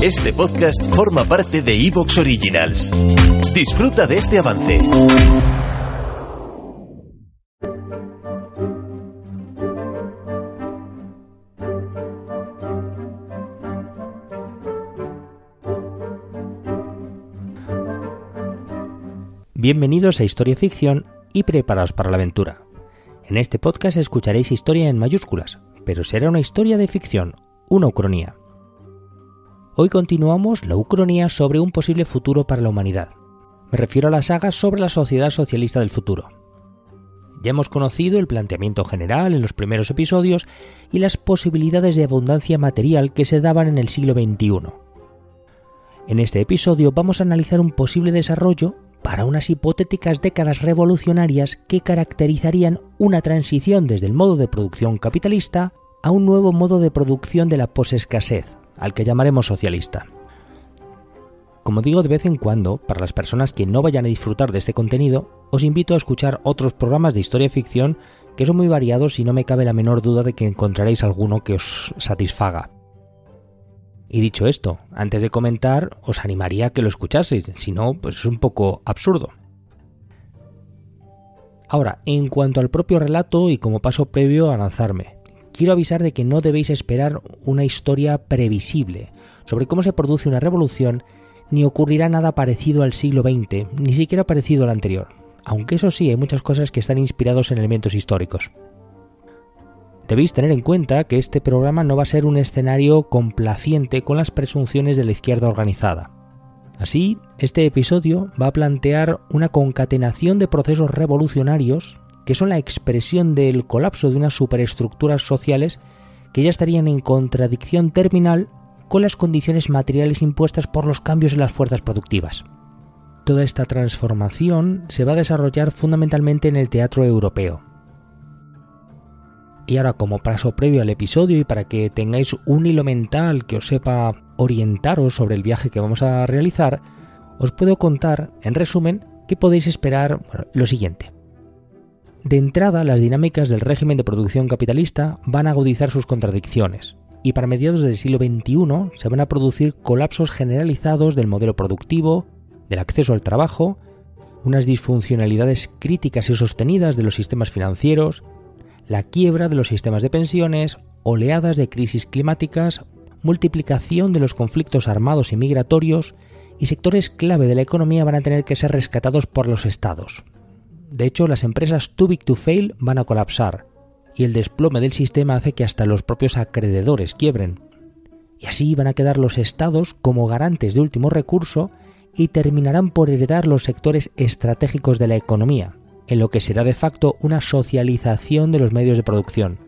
Este podcast forma parte de Evox Originals. Disfruta de este avance. Bienvenidos a Historia Ficción y preparaos para la aventura. En este podcast escucharéis historia en mayúsculas, pero será una historia de ficción, una ucronía. Hoy continuamos la ucronía sobre un posible futuro para la humanidad. Me refiero a la saga sobre la sociedad socialista del futuro. Ya hemos conocido el planteamiento general en los primeros episodios y las posibilidades de abundancia material que se daban en el siglo XXI. En este episodio vamos a analizar un posible desarrollo para unas hipotéticas décadas revolucionarias que caracterizarían una transición desde el modo de producción capitalista a un nuevo modo de producción de la posescasez, al que llamaremos socialista. Como digo de vez en cuando, para las personas que no vayan a disfrutar de este contenido, os invito a escuchar otros programas de historia y ficción que son muy variados y no me cabe la menor duda de que encontraréis alguno que os satisfaga. Y dicho esto, antes de comentar, os animaría a que lo escuchaseis, si no, pues es un poco absurdo. Ahora, en cuanto al propio relato y como paso previo a lanzarme, quiero avisar de que no debéis esperar una historia previsible sobre cómo se produce una revolución, ni ocurrirá nada parecido al siglo XX, ni siquiera parecido al anterior, aunque eso sí, hay muchas cosas que están inspirados en elementos históricos. Debéis tener en cuenta que este programa no va a ser un escenario complaciente con las presunciones de la izquierda organizada. Así, este episodio va a plantear una concatenación de procesos revolucionarios que son la expresión del colapso de unas superestructuras sociales que ya estarían en contradicción terminal con las condiciones materiales impuestas por los cambios en las fuerzas productivas. Toda esta transformación se va a desarrollar fundamentalmente en el teatro europeo, y ahora como paso previo al episodio y para que tengáis un hilo mental que os sepa orientaros sobre el viaje que vamos a realizar, os puedo contar, en resumen, que podéis esperar lo siguiente. De entrada, las dinámicas del régimen de producción capitalista van a agudizar sus contradicciones, y para mediados del siglo XXI se van a producir colapsos generalizados del modelo productivo, del acceso al trabajo, unas disfuncionalidades críticas y sostenidas de los sistemas financieros, la quiebra de los sistemas de pensiones, oleadas de crisis climáticas, multiplicación de los conflictos armados y migratorios, y sectores clave de la economía van a tener que ser rescatados por los estados. De hecho, las empresas too big to fail van a colapsar, y el desplome del sistema hace que hasta los propios acreedores quiebren. Y así van a quedar los estados como garantes de último recurso y terminarán por heredar los sectores estratégicos de la economía, en lo que será de facto una socialización de los medios de producción.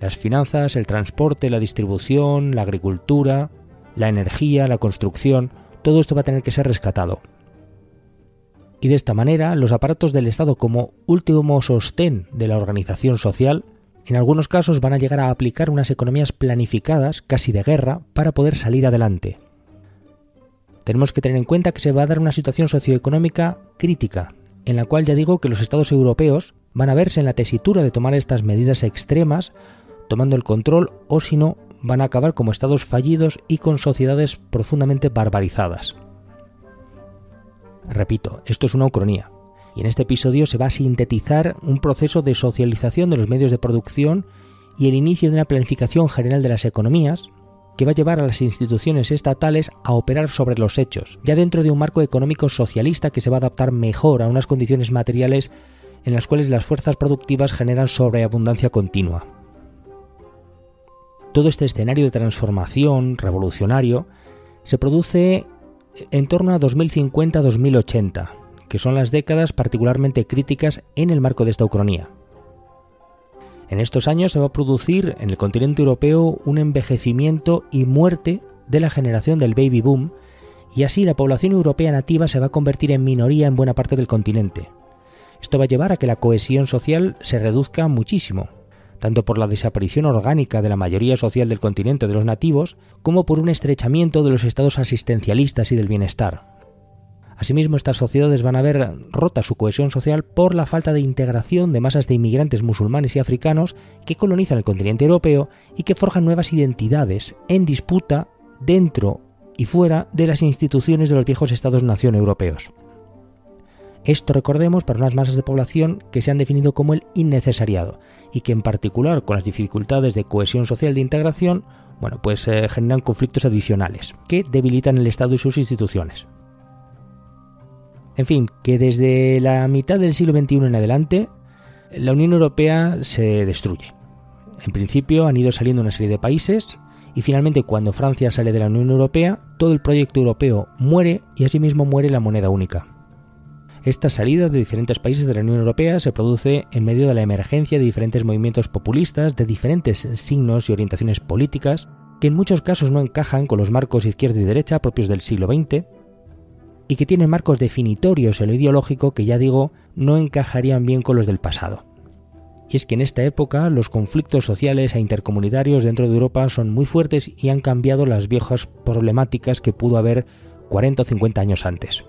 Las finanzas, el transporte, la distribución, la agricultura, la energía, la construcción, todo esto va a tener que ser rescatado. Y de esta manera, los aparatos del Estado como último sostén de la organización social, en algunos casos van a llegar a aplicar unas economías planificadas, casi de guerra, para poder salir adelante. Tenemos que tener en cuenta que se va a dar una situación socioeconómica crítica, en la cual ya digo que los estados europeos van a verse en la tesitura de tomar estas medidas extremas, tomando el control o si no, van a acabar como estados fallidos y con sociedades profundamente barbarizadas. Repito, esto es una ucronía, y en este episodio se va a sintetizar un proceso de socialización de los medios de producción y el inicio de una planificación general de las economías, que va a llevar a las instituciones estatales a operar sobre los hechos, ya dentro de un marco económico socialista que se va a adaptar mejor a unas condiciones materiales en las cuales las fuerzas productivas generan sobreabundancia continua. Todo este escenario de transformación revolucionario se produce en torno a 2050-2080, que son las décadas particularmente críticas en el marco de esta ucronía. En estos años se va a producir en el continente europeo un envejecimiento y muerte de la generación del baby boom, y así la población europea nativa se va a convertir en minoría en buena parte del continente. Esto va a llevar a que la cohesión social se reduzca muchísimo, tanto por la desaparición orgánica de la mayoría social del continente de los nativos, como por un estrechamiento de los estados asistencialistas y del bienestar. Asimismo, estas sociedades van a ver rota su cohesión social por la falta de integración de masas de inmigrantes musulmanes y africanos que colonizan el continente europeo y que forjan nuevas identidades en disputa dentro y fuera de las instituciones de los viejos Estados-nación europeos. Esto recordemos para unas masas de población que se han definido como el innecesariado y que en particular con las dificultades de cohesión social de integración, bueno, pues eh, generan conflictos adicionales que debilitan el Estado y sus instituciones. En fin, que desde la mitad del siglo XXI en adelante, la Unión Europea se destruye. En principio han ido saliendo una serie de países y finalmente cuando Francia sale de la Unión Europea, todo el proyecto europeo muere y asimismo muere la moneda única. Esta salida de diferentes países de la Unión Europea se produce en medio de la emergencia de diferentes movimientos populistas de diferentes signos y orientaciones políticas que en muchos casos no encajan con los marcos izquierda y derecha propios del siglo XX y que tienen marcos definitorios en lo ideológico que ya digo no encajarían bien con los del pasado. Y es que en esta época los conflictos sociales e intercomunitarios dentro de Europa son muy fuertes y han cambiado las viejas problemáticas que pudo haber 40 o 50 años antes.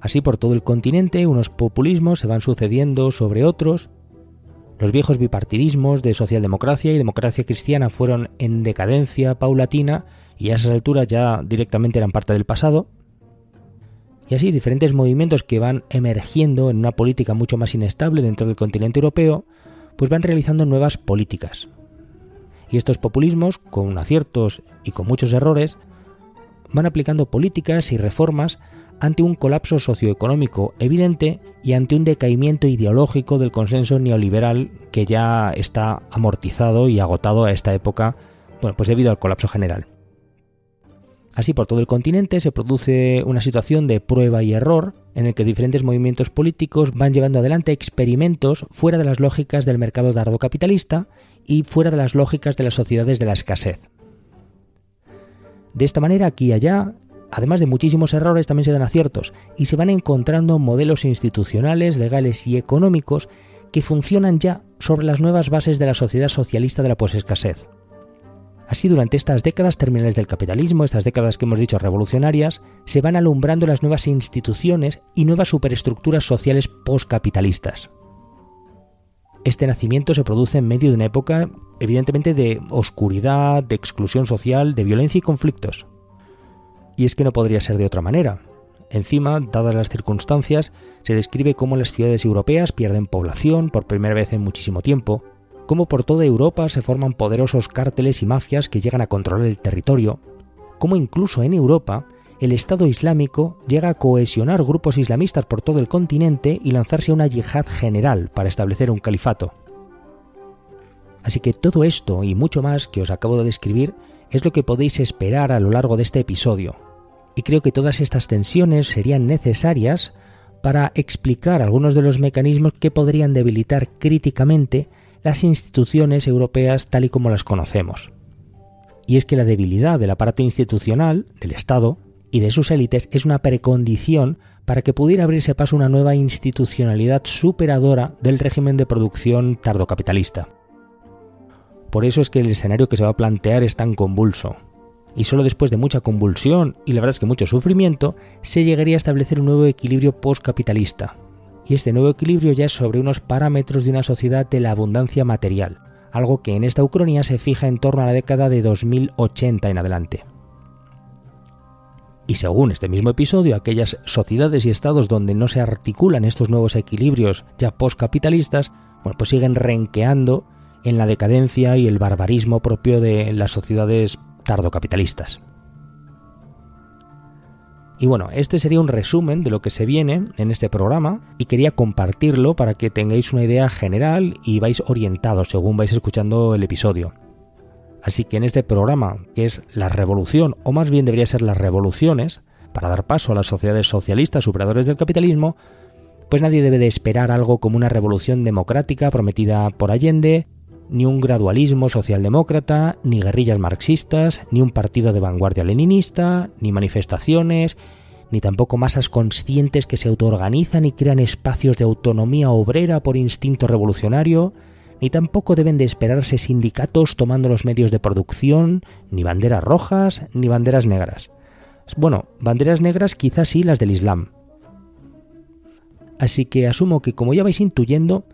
Así por todo el continente unos populismos se van sucediendo sobre otros. Los viejos bipartidismos de socialdemocracia y democracia cristiana fueron en decadencia paulatina y a esas alturas ya directamente eran parte del pasado. Y así diferentes movimientos que van emergiendo en una política mucho más inestable dentro del continente europeo, pues van realizando nuevas políticas. Y estos populismos, con aciertos y con muchos errores, van aplicando políticas y reformas ante un colapso socioeconómico evidente y ante un decaimiento ideológico del consenso neoliberal que ya está amortizado y agotado a esta época, bueno, pues debido al colapso general. Así por todo el continente se produce una situación de prueba y error en el que diferentes movimientos políticos van llevando adelante experimentos fuera de las lógicas del mercado dardo capitalista y fuera de las lógicas de las sociedades de la escasez. De esta manera, aquí y allá, Además de muchísimos errores, también se dan aciertos y se van encontrando modelos institucionales, legales y económicos que funcionan ya sobre las nuevas bases de la sociedad socialista de la posescasez. Así, durante estas décadas terminales del capitalismo, estas décadas que hemos dicho revolucionarias, se van alumbrando las nuevas instituciones y nuevas superestructuras sociales postcapitalistas. Este nacimiento se produce en medio de una época, evidentemente, de oscuridad, de exclusión social, de violencia y conflictos. Y es que no podría ser de otra manera. Encima, dadas las circunstancias, se describe cómo las ciudades europeas pierden población por primera vez en muchísimo tiempo, cómo por toda Europa se forman poderosos cárteles y mafias que llegan a controlar el territorio, cómo incluso en Europa el Estado Islámico llega a cohesionar grupos islamistas por todo el continente y lanzarse a una yihad general para establecer un califato. Así que todo esto y mucho más que os acabo de describir es lo que podéis esperar a lo largo de este episodio, y creo que todas estas tensiones serían necesarias para explicar algunos de los mecanismos que podrían debilitar críticamente las instituciones europeas tal y como las conocemos. Y es que la debilidad del aparato institucional, del Estado y de sus élites es una precondición para que pudiera abrirse paso una nueva institucionalidad superadora del régimen de producción tardocapitalista. Por eso es que el escenario que se va a plantear es tan convulso, y solo después de mucha convulsión y la verdad es que mucho sufrimiento, se llegaría a establecer un nuevo equilibrio postcapitalista. Y este nuevo equilibrio ya es sobre unos parámetros de una sociedad de la abundancia material, algo que en esta Ucrania se fija en torno a la década de 2080 en adelante. Y según este mismo episodio, aquellas sociedades y estados donde no se articulan estos nuevos equilibrios ya postcapitalistas, bueno, pues siguen renqueando en la decadencia y el barbarismo propio de las sociedades tardocapitalistas. Y bueno, este sería un resumen de lo que se viene en este programa y quería compartirlo para que tengáis una idea general y vais orientados según vais escuchando el episodio. Así que en este programa, que es la revolución, o más bien debería ser las revoluciones, para dar paso a las sociedades socialistas superadores del capitalismo, pues nadie debe de esperar algo como una revolución democrática prometida por Allende, ni un gradualismo socialdemócrata, ni guerrillas marxistas, ni un partido de vanguardia leninista, ni manifestaciones, ni tampoco masas conscientes que se autoorganizan y crean espacios de autonomía obrera por instinto revolucionario, ni tampoco deben de esperarse sindicatos tomando los medios de producción, ni banderas rojas, ni banderas negras. Bueno, banderas negras quizás sí las del Islam. Así que asumo que como ya vais intuyendo,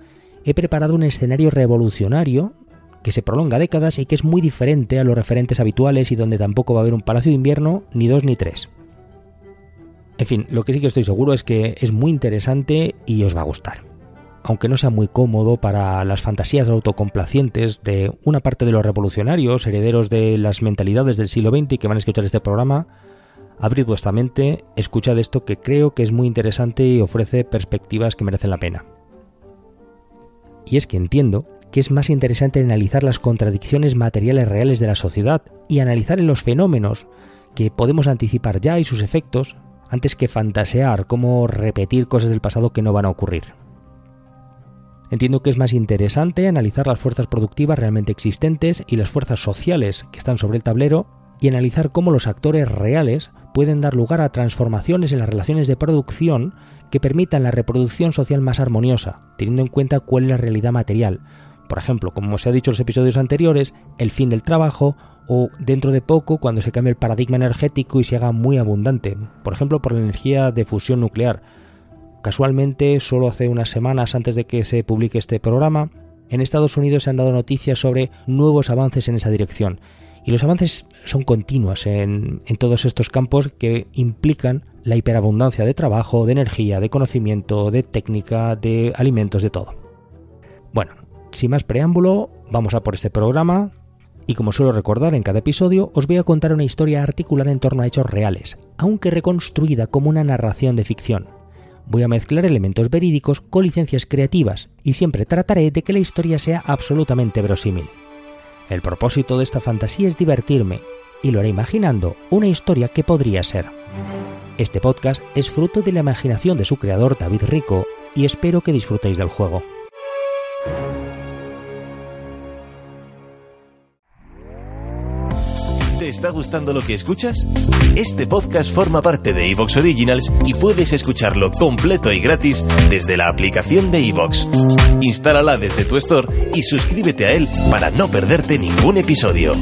he preparado un escenario revolucionario que se prolonga décadas y que es muy diferente a los referentes habituales y donde tampoco va a haber un palacio de invierno, ni dos ni tres. En fin, lo que sí que estoy seguro es que es muy interesante y os va a gustar. Aunque no sea muy cómodo para las fantasías autocomplacientes de una parte de los revolucionarios, herederos de las mentalidades del siglo XX que van a escuchar este programa, abrid vuestra mente, escuchad esto que creo que es muy interesante y ofrece perspectivas que merecen la pena. Y es que entiendo que es más interesante analizar las contradicciones materiales reales de la sociedad y analizar en los fenómenos que podemos anticipar ya y sus efectos antes que fantasear cómo repetir cosas del pasado que no van a ocurrir. Entiendo que es más interesante analizar las fuerzas productivas realmente existentes y las fuerzas sociales que están sobre el tablero y analizar cómo los actores reales pueden dar lugar a transformaciones en las relaciones de producción que permitan la reproducción social más armoniosa, teniendo en cuenta cuál es la realidad material. Por ejemplo, como se ha dicho en los episodios anteriores, el fin del trabajo o dentro de poco cuando se cambie el paradigma energético y se haga muy abundante, por ejemplo por la energía de fusión nuclear. Casualmente, solo hace unas semanas antes de que se publique este programa, en Estados Unidos se han dado noticias sobre nuevos avances en esa dirección. Y los avances son continuos en, en todos estos campos que implican la hiperabundancia de trabajo, de energía, de conocimiento, de técnica, de alimentos, de todo. Bueno, sin más preámbulo, vamos a por este programa. Y como suelo recordar en cada episodio, os voy a contar una historia articulada en torno a hechos reales, aunque reconstruida como una narración de ficción. Voy a mezclar elementos verídicos con licencias creativas y siempre trataré de que la historia sea absolutamente verosímil. El propósito de esta fantasía es divertirme, y lo haré imaginando una historia que podría ser. Este podcast es fruto de la imaginación de su creador David Rico y espero que disfrutéis del juego. ¿Te está gustando lo que escuchas? Este podcast forma parte de Evox Originals y puedes escucharlo completo y gratis desde la aplicación de Evox. Instálala desde tu store y suscríbete a él para no perderte ningún episodio.